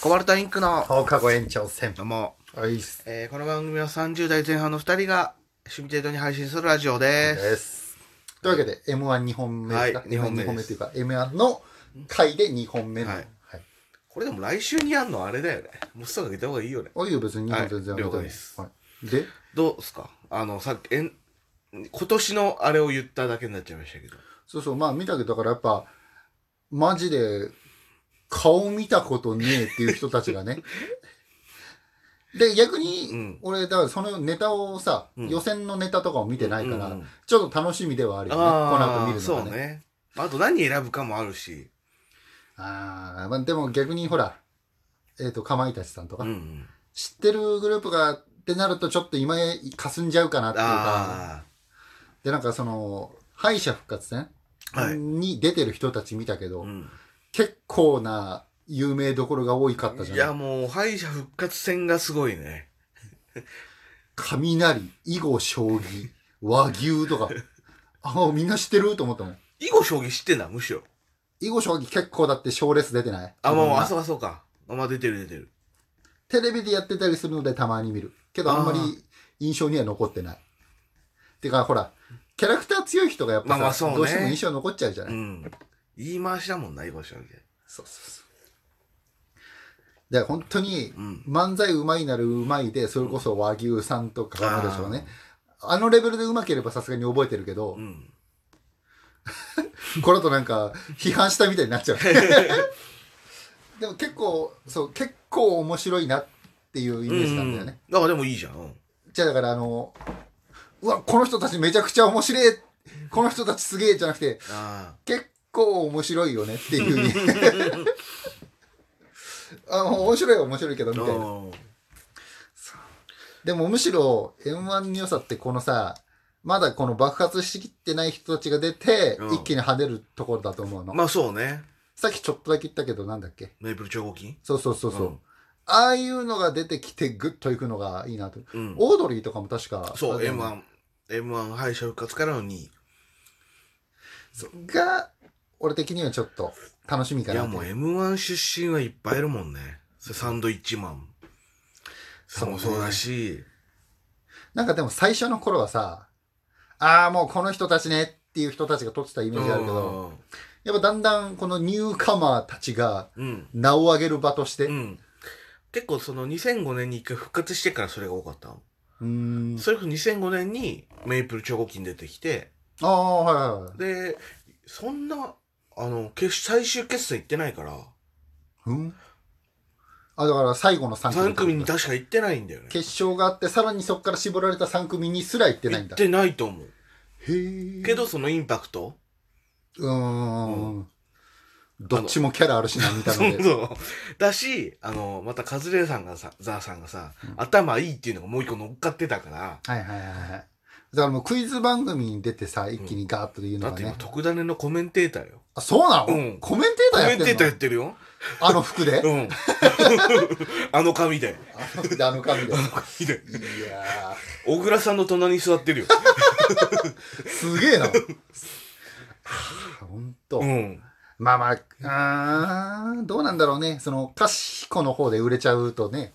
コバルタインクの放課後延長戦。どうも、はい。えーこの番組は30代前半の2人が趣味程度に配信するラジオです。です。というわけで、M12 本目ですか、はい二本目です M12 本目っていうか、M1 の回で2本目の。ははいい。これでも来週にやんのあれだよね。もうすぐ上げた方がいいよね。あ、いいよ、別に2はい本全然了解ですはい。で、どうですか？あの、さっき、えん今年のあれを言っただけになっちゃいましたけど。そうそう、まあ見たけど、だからやっぱ、マジで、顔見たことねえっていう人たちがね。で、逆に、うん俺、だからそのネタをさ、うん予選のネタとかを見てないから、うんうんちょっと楽しみではあるよね。この後見るのそうがね。ね。あと何選ぶかもあるし。ああ、まあでも逆にほら、えっ、と、かまいたちさんとか、うんうん。知ってるグループがってなるとちょっと今へかすんじゃうかなっていうか、あで、なんかその、敗者復活戦はいに出てる人たち見たけど、あ。うん。結構な有名どころが多いかったじゃん。いや、もう、敗者復活戦がすごいね。雷、囲碁、将棋、和牛とか、あ、みんな知ってると思ったもん。囲碁将棋知ってんだ、むしろ。囲碁、将棋結構だって賞レース出てない？あ、もう、あ、そうかそうか。あ、まあ、出てる出てる。テレビでやってたりするのでたまに見る。けどあんまり印象には残ってない。てかほら、キャラクター強い人がやっぱさ、まあまあそうねどうしても印象残っちゃうじゃない、うん。言い回しだもんな、囲碁将棋。そうそうそう。で、本当にうん。漫才うまいなるうまいで、それこそ和牛さんとかかまでしょうね。あのレベルでうまければさすがに覚えてるけどう、ん。これだとなんか批判したみたいになっちゃう。でも結構、そう、結構面白いなっていうイメージなんだよね。だからでもいいじゃん。うんじゃあだからあの、うわ、この人たちめちゃくちゃ面白い、この人たちすげえじゃなくて、あ結構面白いよねっていう。あの面白いは面白いけどみあ。たいな。うんでもむしろ M1 の良さってこのさ、まだこの爆発しきってない人たちが出て、うん一気に跳ねるところだと思うの。まあそうね。さっきちょっとだけ言ったけどなんだっけ？メープル超合金？そうそうそうそう。うんああいうのが出てきてグッといくのがいいなと。うん。オードリーとかも確か。そう、あれだよね M1。M1 敗者復活からの2位。が、俺的にはちょっと楽しみかいやもう M1 出身はいっぱいいるもんね。それサンドイッチマン。そもそうだし、なんかでも最初の頃はさ、ああ、もうこの人たちねっていう人たちが撮ってたイメージあるけど、やっぱだんだんこのニューカマーたちがうん。名を上げる場として、う。うん結構その2005年に一回復活してからそれが多かったの。ーん。それこそ2005年にメイプル超合金出てきて、ああ、はいはいはい。で、そんな、あの、決最終決戦行ってないから、うん？あ、だから最後の3組。3組に確か行ってないんだよね。決勝があって、さらにそこから絞られた3組にすら行ってないんだ。行ってないと思う。へえ。けど、そのインパクト？うーん。どっちもキャラあるしな、みたいな。そうそう。だし、あの、またカズレーさんがさ、ザーさんがさ、頭いいっていうのがもう一個乗っかってたから、はいはいはいはい。だからもうクイズ番組に出てさ、一気にガーッと言うのがねだって今、。特ダネのコメンテーターよ。あ、そうなの、うんコメンテーコターやメンテーターやってるよ。あの服で、うん。あの髪で。あの服で、あの髪で。い髪で。や小倉さんの隣に座ってるよ。ー、すげえな。ほんと。うん。まあまあ、あーどうなんだろうね。その、賢の方で売れちゃうとね。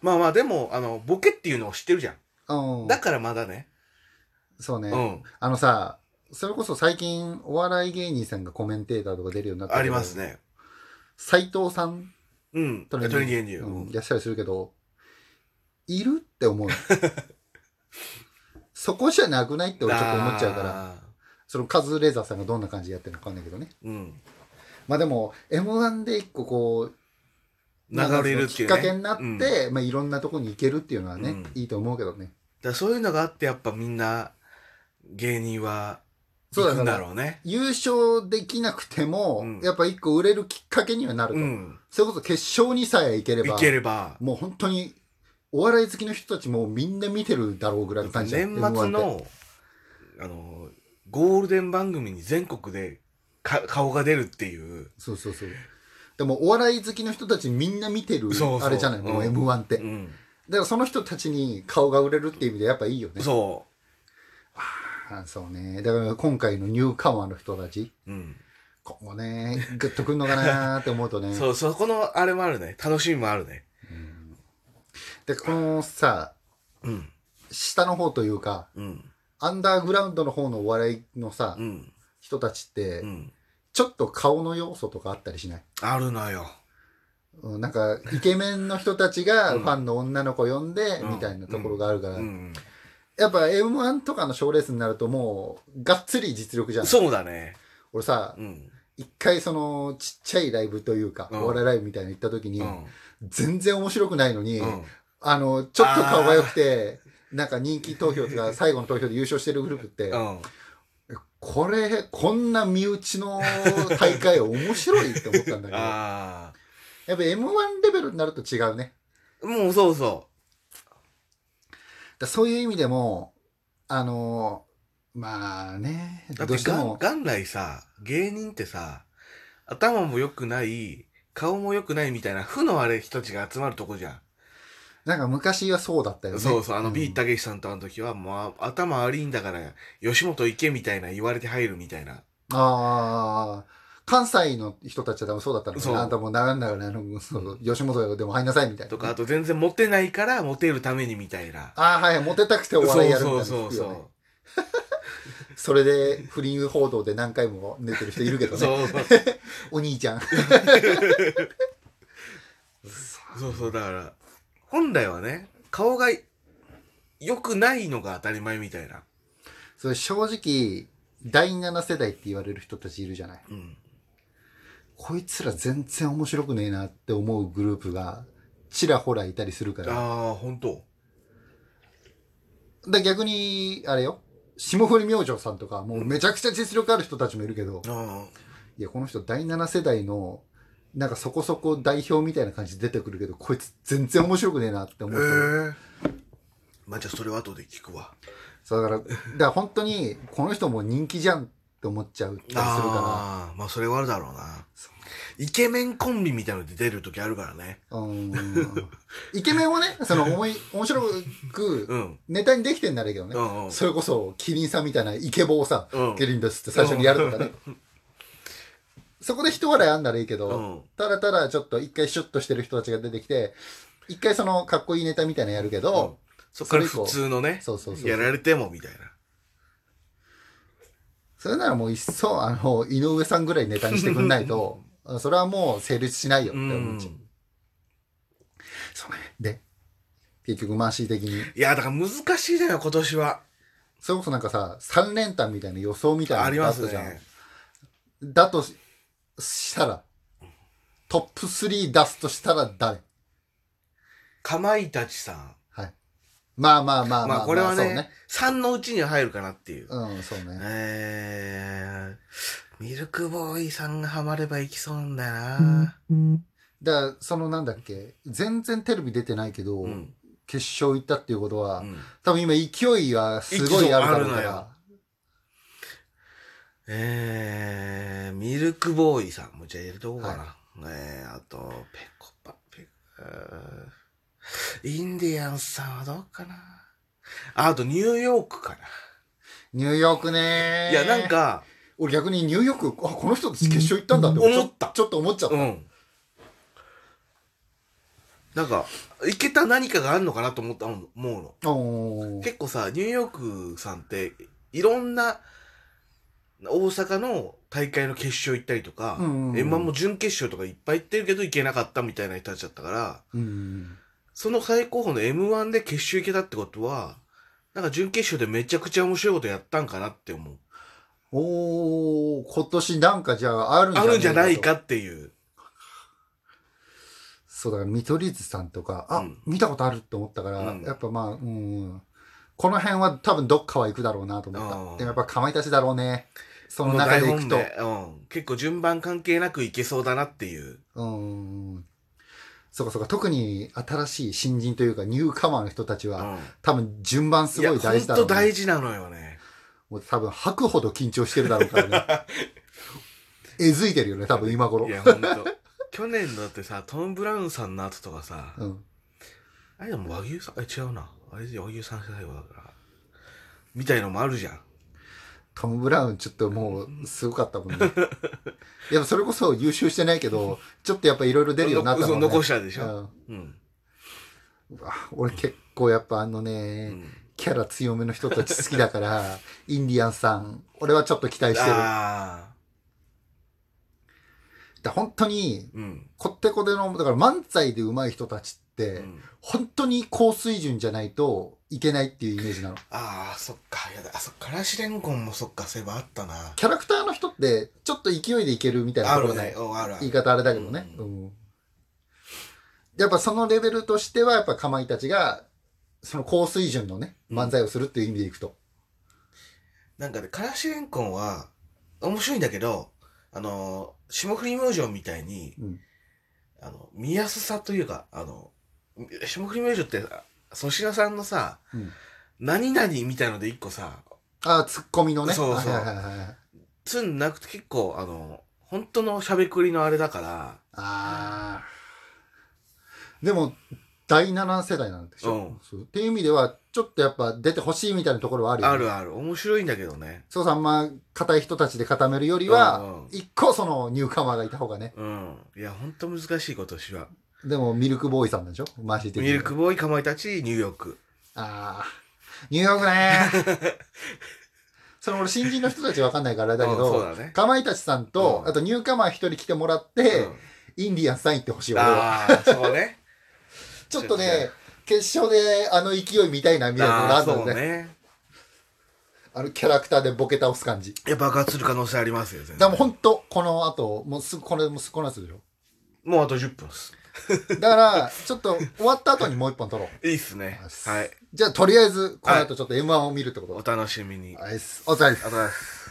まあまあ、でも、あの、ボケっていうのを知ってるじゃん。うん。だからまだね。そうね。うん。あのさ、それこそ最近お笑い芸人さんがコメンテーターとか出るようになったけどあります。ね。斎藤さん？うん。トトレンディレンディエンディうん、いらっしゃるするけど、いるって思う。そこじゃなくないって俺ちょっと思っちゃうから、ら。そのカズレーザーさんがどんな感じでやってるのかわかんないけどね。うん。まあでも、M1 で一個こう、流れるっていう、ね。きっかけになって、うんまあいろんなとこに行けるっていうのはね、うんいいと思うけどね。らそういうのがあって、やっぱみんな、芸人は、そうだ行くんだろうね。優勝できなくても、うんやっぱ一個売れるきっかけにはなると。うん。それこそ決勝にさえ行ければ、いければ、もう本当に、お笑い好きの人たちもみんな見てるだろうぐらいの感じだ年末 M1 っての、あの、ゴールデン番組に全国でか顔が出るっていう。そうそうそう。でもお笑い好きの人たちみんな見てるそうそうあれじゃない？もううん M1 って。だうん。からその人たちに顔が売れるっていう意味でやっぱいいよね。そあそうね。だから今回のニューカマーの人たち、う。うん。今後ね、グッとくんのかなーって思うとね。そう、そこのあれもあるね。楽しみもあるね。で、このさ、うん。下の方というか、うん。アンダーグラウンドの方のお笑いのさ、うん。人たちって、うん。ちょっと顔の要素とかあったりしない？あるのよ。うんなんか、イケメンの人たちがうんファンの女の子呼んで、うんみたいなところがあるから、うん。やっぱ M1 とかの賞レースになるともう、がっつり実力じゃん。そうだね。俺さう、ん。一回その、ちっちゃいライブというか、うんお笑いライブみたいなの行った時に、うん。全然面白くないのに、うん。あの、ちょっと顔が良くて、なんか人気投票とか最後の投票で優勝してるグループって、うん。これ、こんな身内の大会面白いって思ったんだけど、あやっぱ M1 レベルになると違うね。あ。もうそうそだそういう意味でも、あのまあね、どうしても、元来さ、芸人ってさ、頭も良くない、顔も良くないみたいな負のあれ人たちが集まるとこじゃん。なんか昔はそうだったよね。そうそう、あの、んビーたけしさんとあの時は、もう、頭悪いんだから、吉本行けみたいな言われて入るみたいな。ああ、関西の人たちは多分そうだったのかそうな。あんたもう長々ね、あの、そう吉本でも入んなさいみたいな。とか、あと全然モテないから、モテるためにみたいな。ああ、はい、モテたくてお笑いやるみたいなそうそうそう聞くよねそれで不倫報道で何回も出てる人いるけどそう。ね。そう お兄ちゃん。そうそう、だから、本来はね、顔が良くないのが当たり前みたいな。それ正直、第7世代って言われる人たちいるじゃない。うん。こいつら全然面白くねえなって思うグループが、ちらほらいたりするから。ああ、本当で逆に、あれよ。霜降り明星さんとか、もうめちゃくちゃ実力ある人たちもいるけど、あいや、この人第7世代の、なんかそこそこ代表みたいな感じで出てくるけど、こいつ全然面白くねえなってあ。思うへと。え。まあ、じゃあそれは後で聞くわ。そうだから、だから本当に、この人も人気じゃんって思っちゃうったりするかああ、まあそれはあるだろうな。イケメンコンビみたいなので出る時あるからね。ら。うん。イケメンをね、その、思い、面白くう、ん。ネタにできてんならいいけどね。うんうん。それこそ、キリンさんみたいなイケボをさ、うんキリンですって最初にやるとかね。そこで一笑いあんならいいけど、うんただただちょっと一回シュッとしてる人たちが出てきて、一回そのかっこいいネタみたいなのやるけど、そっから普通のね、そうそうそう。やられてもみたいな。それならもう一層、あの、井上さんぐらいネタにしてくんないと、あ それはもう成立しないよってう思っちゃう。ん。そうね。で、結局マーシー的に、いや、だから難しいだよ、今年は。それこそなんかさ、三連単みたいな予想みたいなありますのがあったじゃん。ね。だとししたら、トップ3出すとしたら誰？かまいたちさん。はい。まあまあまあまあ、まあこれはね、3のうちには入るかなっていう。うん、そうね。えー、ミルクボーイさんがハマればいきそうなんだよな。だから、そのなんだっけ、全然テレビ出てないけど、うん。決勝行ったっていうことは、うん多分今勢いはすごいあるだろうから。えー、ミルクボーイさんもじゃあ入れとこうかな。えー、あと、ペコパ、ペコ、インディアンスさんはどうかな？ああと、ニューヨークかな。ニューヨークねいや、なん、か、俺逆にニューヨーク、あ、この人たち決勝行ったんだってちょ思ったちょっと思っちゃった。うん。なんか、いけた何かがあるのかなと思った、思うの。おー結構さ、ニューヨークさんって、いろんな、大阪の大会の決勝行ったりとか、うんうんうん M1 も準決勝とかいっぱい行ってるけど行けなかったみたいな人たちだったから、うん。その最高峰の M1 で決勝行けたってことは、なんか準決勝でめちゃくちゃ面白いことやったんかなって思う。おー、今年なんかじゃああるんじゃあるんじゃないとかっていう。そうだから見取り図さんとか、あ、うん見たことあるって思ったから、うんやっぱまあ、うん、この辺は多分どっかは行くだろうなと思った。うんでもやっぱかまいたちだろうね。その中で行くと。うん。結構順番関係なくいけそうだなっていう。うん。そうかそうか、特に新しい新人というかニューカマーの人たちは、うん。多分順番すごい大事だろう、ね。ほんと大事なのよね。もう多分吐くほど緊張してるだろうからね。えずいてるよね、多分今頃。いや、ほんと。去年だってさ、トム・ブラウンさんの後とかさ、うん。あれでも和牛さん、え、違うな。あれで和牛さん世代はだから。みたいのもあるじゃん。トム・ブラウンちょっともうすごかったもんね。い や、それこそ優秀してないけど、ちょっとやっぱいろいろ出るようになったもんね。の残したでしょ？うんうわ俺結構やっぱあのうね、んキャラ強めの人たち好きだから、インディアンさん、俺はちょっと期待してる。だ本当に、あ。うん。こってこての、だから漫才で上手い人たちって、うん本当に高水準じゃないといけないっていうイメージなの。ああ、そっか。やだ。あ、そっか。からしれんこんもそっか。そういえばあったな。キャラクターの人って、ちょっと勢いでいけるみたいなところね。。あるねうんあるある。言い方あれだけどね。ううんやっぱそのレベルとしては、やっぱかまいたちが、その高水準のね、うん漫才をするっていう意味でいくと。なんかね、からしれんこんは、面白いんだけど、あの、霜降り明星みたいに、うんあの、見やすさというか、あの、霜降り明星って、粗品さんのさ、うん何々みたいので一個さ、ああ、ツッコミのね。そうそうはいはいはいはい。つんなくて結構、あの、本当のしゃべくりのあれだから、ああ。でも、第7世代なんでしょ、うんそうっていう意味では、ちょっとやっぱ出てほしいみたいなところはあるよ、ね。あるある。面白いんだけどね。そうさんま、硬い人たちで固めるよりは、うんうん一個そのニューカマーがいた方がね。うん。いや、本当難しい今年は。でも、ミルクボーイさんでしょ？マジで。ミルクボーイ、かまいたち、ニューヨーク。ああ。ニューヨークね その俺新人の人たちわかんないからだけど。かまいたちさんと、うんあとニューカマー一人来てもらって、うんインディアンスさん行ってほしい俺は。ああ、そうね。ちょっとね、決勝であの勢い見たいなみたいなのがあるのね。そうね。あのキャラクターでボケ倒す感じ。いや、爆発する可能性ありますよ、全然。だからもうほんと、この後、もうすぐ、これもうすぐこの後でしょ？もうあと10分です。だから、ちょっと終わった後にもう一本撮ろう。いいっすね。はい。じゃあ、とりあえず、この後ちょっと M1 を見るってことお楽しみに。はい、お疲れ様です。